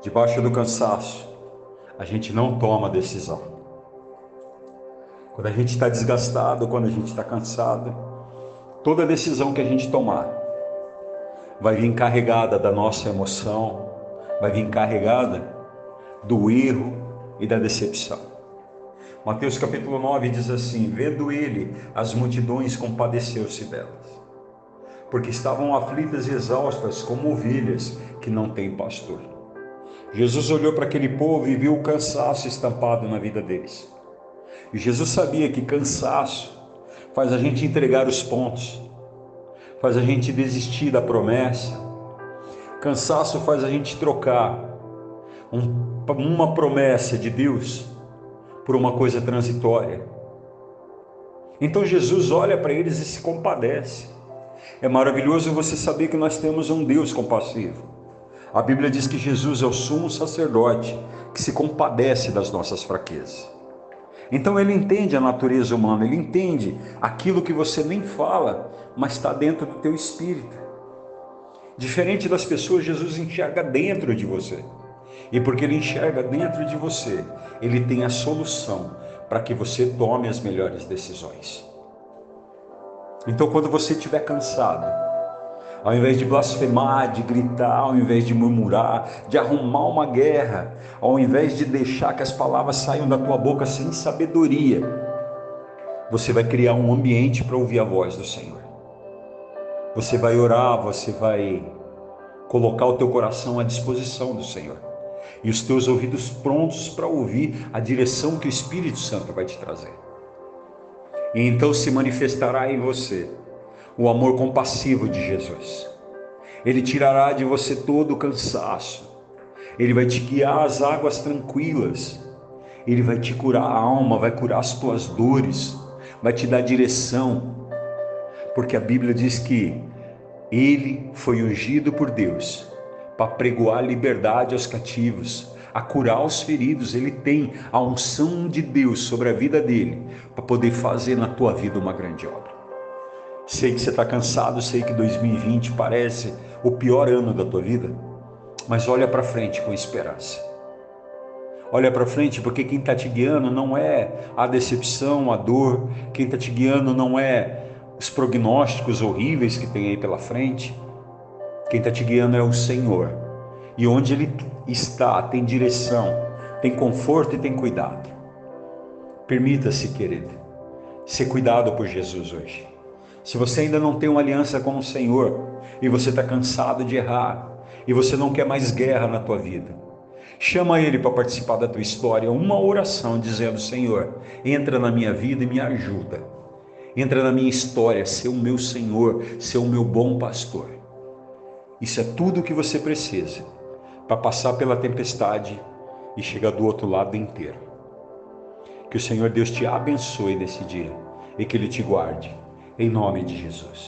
Debaixo do cansaço, a gente não toma decisão. Quando a gente está desgastado, quando a gente está cansado, toda decisão que a gente tomar vai vir carregada da nossa emoção, vai vir carregada do erro e da decepção. Mateus capítulo 9 diz assim: Vendo ele as multidões, compadeceu-se delas, porque estavam aflitas e exaustas como ovelhas que não têm pastor. Jesus olhou para aquele povo e viu o cansaço estampado na vida deles. E Jesus sabia que cansaço faz a gente entregar os pontos, faz a gente desistir da promessa. Cansaço faz a gente trocar um, uma promessa de Deus por uma coisa transitória. Então Jesus olha para eles e se compadece. É maravilhoso você saber que nós temos um Deus compassivo. A Bíblia diz que Jesus é o sumo sacerdote que se compadece das nossas fraquezas. Então ele entende a natureza humana, ele entende aquilo que você nem fala, mas está dentro do teu espírito. Diferente das pessoas, Jesus enxerga dentro de você. E porque ele enxerga dentro de você, ele tem a solução para que você tome as melhores decisões. Então, quando você estiver cansado, ao invés de blasfemar, de gritar, ao invés de murmurar, de arrumar uma guerra, ao invés de deixar que as palavras saiam da tua boca sem sabedoria, você vai criar um ambiente para ouvir a voz do Senhor. Você vai orar, você vai colocar o teu coração à disposição do Senhor e os teus ouvidos prontos para ouvir a direção que o Espírito Santo vai te trazer. E então se manifestará em você o amor compassivo de Jesus. Ele tirará de você todo o cansaço. Ele vai te guiar às águas tranquilas. Ele vai te curar a alma, vai curar as tuas dores, vai te dar direção. Porque a Bíblia diz que ele foi ungido por Deus para pregoar liberdade aos cativos, a curar os feridos. Ele tem a unção de Deus sobre a vida dele para poder fazer na tua vida uma grande obra. Sei que você está cansado, sei que 2020 parece o pior ano da tua vida, mas olha para frente com esperança. Olha para frente, porque quem está te guiando não é a decepção, a dor, quem está te guiando não é os prognósticos horríveis que tem aí pela frente. Quem está te guiando é o Senhor. E onde Ele está, tem direção, tem conforto e tem cuidado. Permita-se, querido, ser cuidado por Jesus hoje. Se você ainda não tem uma aliança com o Senhor e você está cansado de errar e você não quer mais guerra na tua vida, chama Ele para participar da tua história, uma oração dizendo: Senhor, entra na minha vida e me ajuda. Entra na minha história, ser o meu Senhor, ser o meu bom pastor. Isso é tudo o que você precisa para passar pela tempestade e chegar do outro lado inteiro. Que o Senhor Deus te abençoe nesse dia e que Ele te guarde em nome de Jesus.